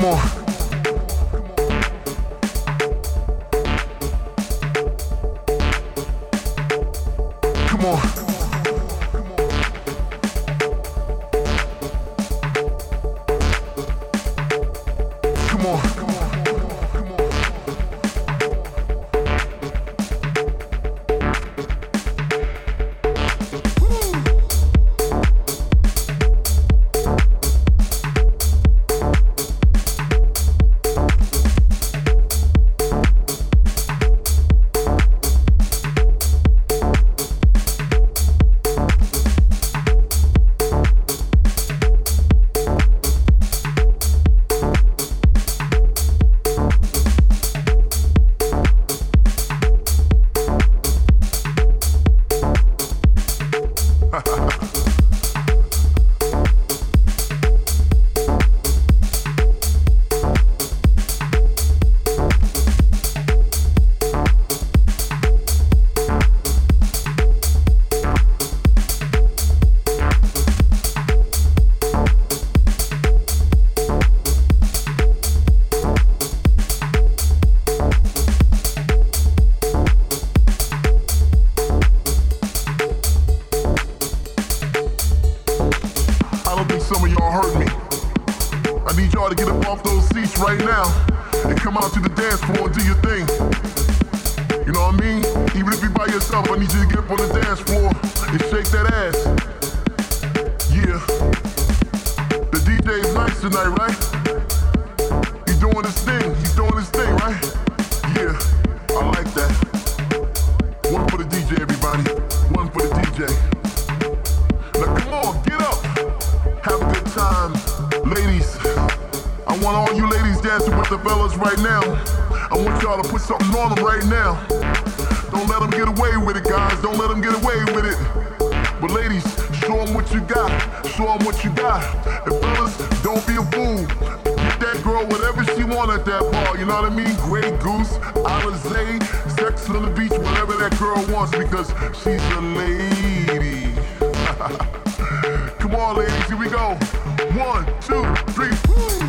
more. y'all heard me. I need y'all to get up off those seats right now and come out to the dance floor and do your thing. You know what I mean? Even if you're by yourself, I need you to get up on the dance floor and shake that ass. Yeah. The DJ's nice tonight, right? He's doing his thing. He's doing his thing, right? want all you ladies dancing with the fellas right now. I want y'all to put something on them right now. Don't let them get away with it, guys. Don't let them get away with it. But ladies, show them what you got. Show them what you got. And fellas, don't be a fool. Get that girl whatever she want at that bar. You know what I mean? Grey Goose, Alizé, sex on the beach, whatever that girl wants because she's a lady. Come on, ladies, here we go. One, two, three. Woo!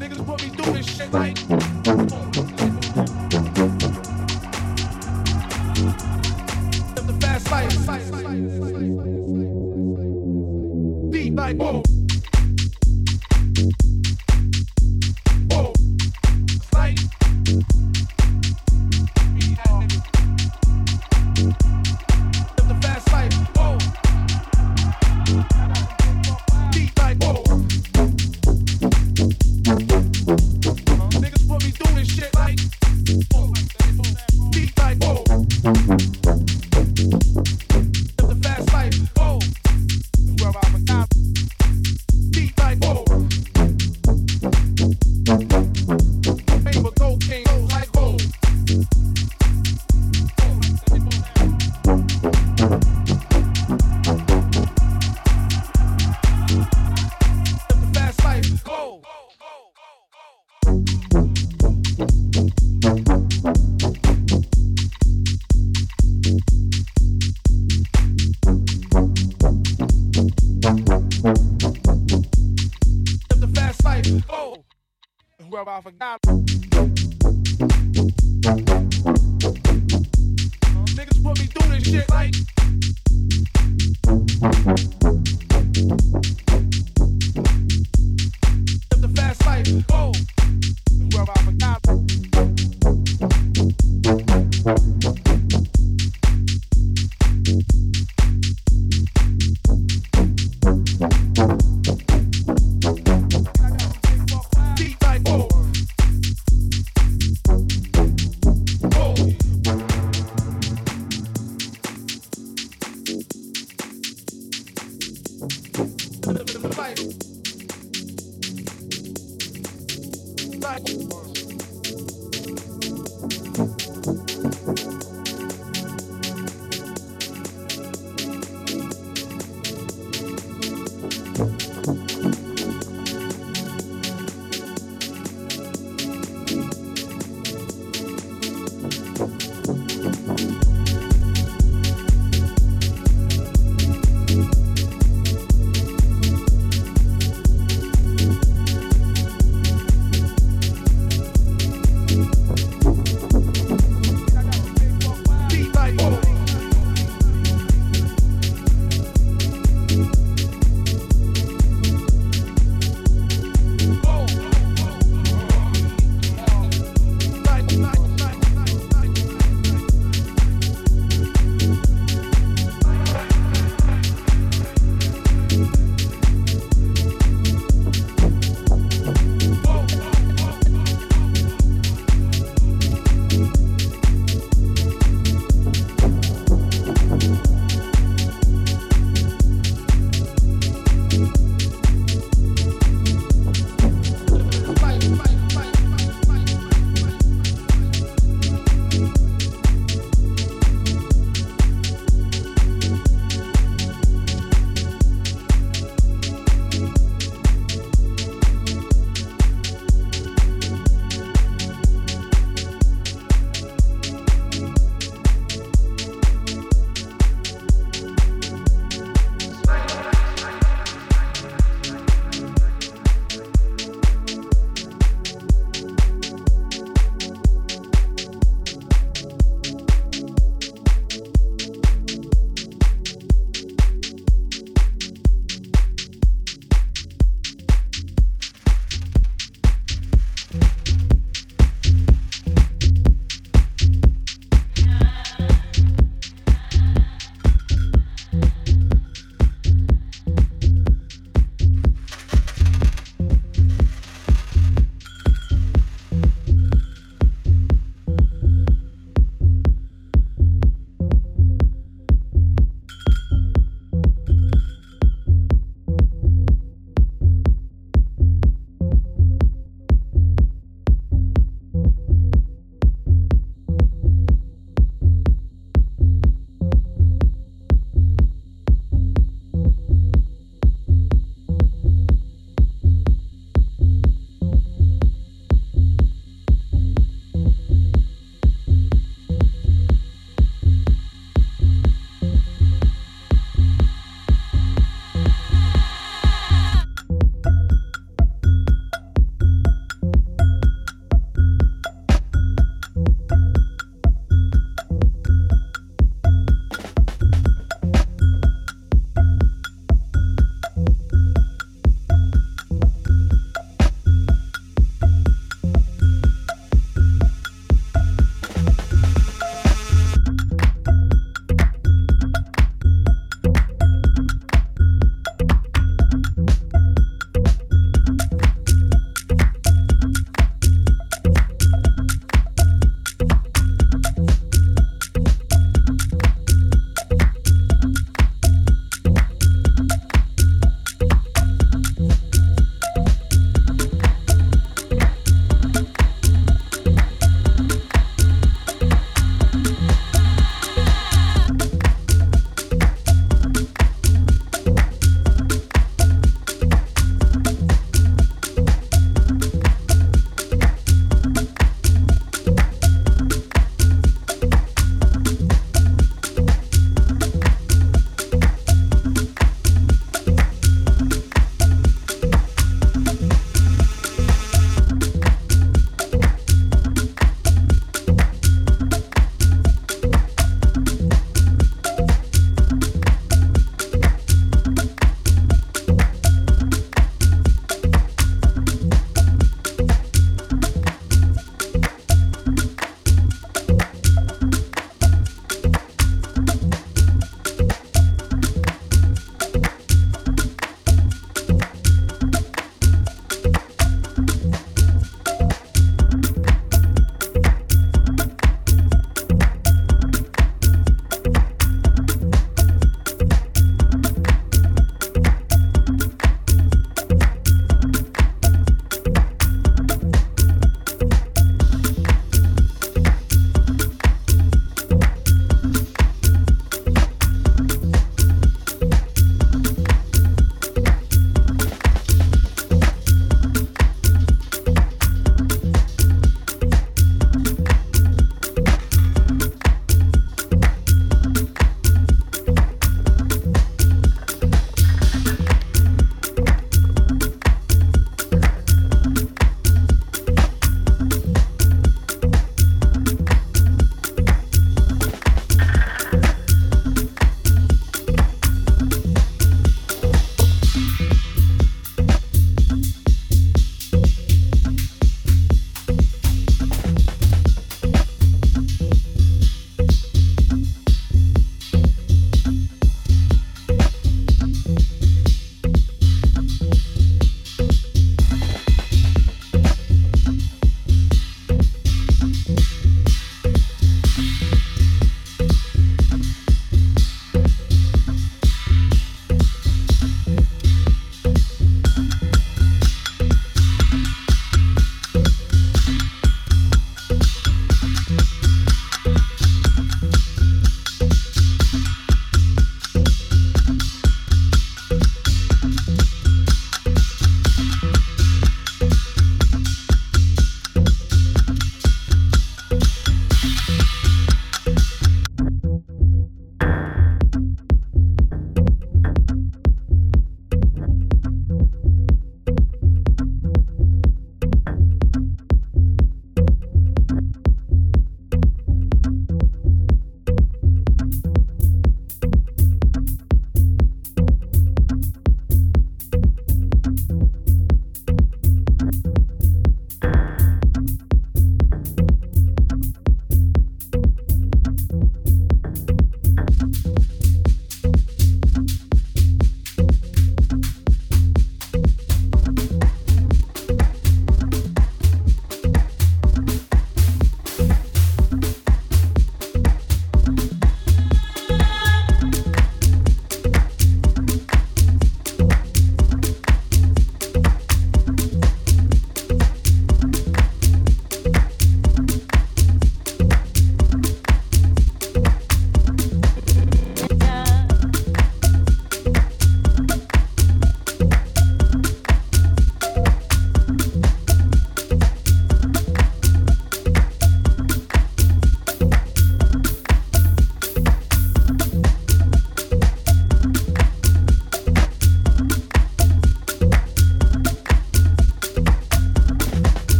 Niggas put me through this shit like.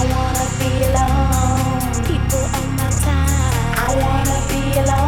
I wanna be alone. People on my time. I wanna be alone.